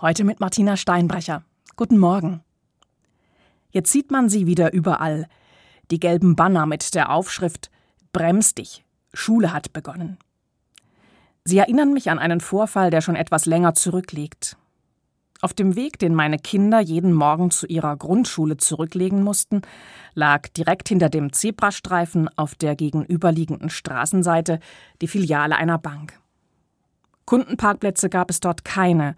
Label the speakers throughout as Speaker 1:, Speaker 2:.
Speaker 1: Heute mit Martina Steinbrecher. Guten Morgen. Jetzt sieht man sie wieder überall. Die gelben Banner mit der Aufschrift Brems dich, Schule hat begonnen. Sie erinnern mich an einen Vorfall, der schon etwas länger zurückliegt. Auf dem Weg, den meine Kinder jeden Morgen zu ihrer Grundschule zurücklegen mussten, lag direkt hinter dem Zebrastreifen auf der gegenüberliegenden Straßenseite die Filiale einer Bank. Kundenparkplätze gab es dort keine,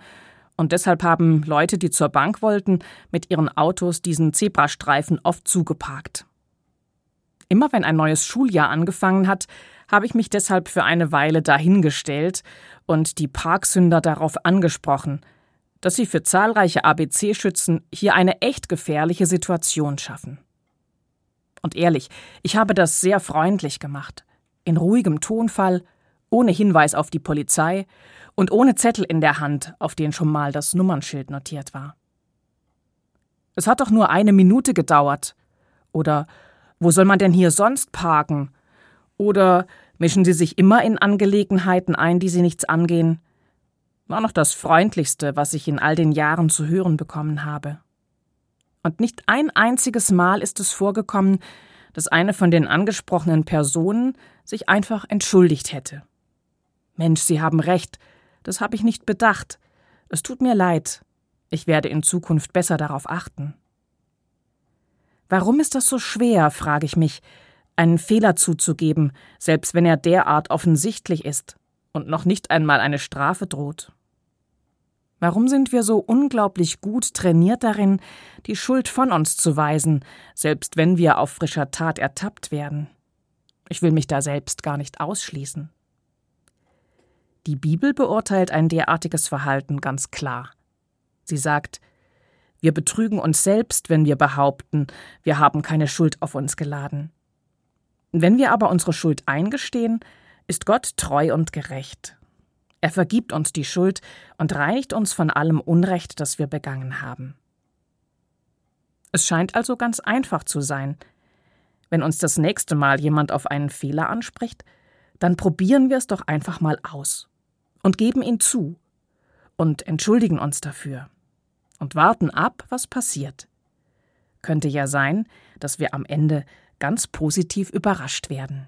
Speaker 1: und deshalb haben Leute, die zur Bank wollten, mit ihren Autos diesen Zebrastreifen oft zugeparkt. Immer wenn ein neues Schuljahr angefangen hat, habe ich mich deshalb für eine Weile dahingestellt und die Parksünder darauf angesprochen, dass sie für zahlreiche ABC-Schützen hier eine echt gefährliche Situation schaffen. Und ehrlich, ich habe das sehr freundlich gemacht, in ruhigem Tonfall, ohne Hinweis auf die Polizei und ohne Zettel in der Hand, auf den schon mal das Nummernschild notiert war. Es hat doch nur eine Minute gedauert. Oder wo soll man denn hier sonst parken? Oder mischen Sie sich immer in Angelegenheiten ein, die Sie nichts angehen? War noch das Freundlichste, was ich in all den Jahren zu hören bekommen habe. Und nicht ein einziges Mal ist es vorgekommen, dass eine von den angesprochenen Personen sich einfach entschuldigt hätte. Mensch, Sie haben recht, das habe ich nicht bedacht. Es tut mir leid. Ich werde in Zukunft besser darauf achten. Warum ist das so schwer, frage ich mich, einen Fehler zuzugeben, selbst wenn er derart offensichtlich ist und noch nicht einmal eine Strafe droht? Warum sind wir so unglaublich gut trainiert darin, die Schuld von uns zu weisen, selbst wenn wir auf frischer Tat ertappt werden? Ich will mich da selbst gar nicht ausschließen. Die Bibel beurteilt ein derartiges Verhalten ganz klar. Sie sagt, wir betrügen uns selbst, wenn wir behaupten, wir haben keine Schuld auf uns geladen. Wenn wir aber unsere Schuld eingestehen, ist Gott treu und gerecht. Er vergibt uns die Schuld und reinigt uns von allem Unrecht, das wir begangen haben. Es scheint also ganz einfach zu sein. Wenn uns das nächste Mal jemand auf einen Fehler anspricht, dann probieren wir es doch einfach mal aus und geben ihn zu und entschuldigen uns dafür und warten ab, was passiert. Könnte ja sein, dass wir am Ende ganz positiv überrascht werden.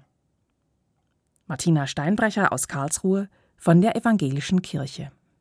Speaker 1: Martina Steinbrecher aus Karlsruhe von der Evangelischen Kirche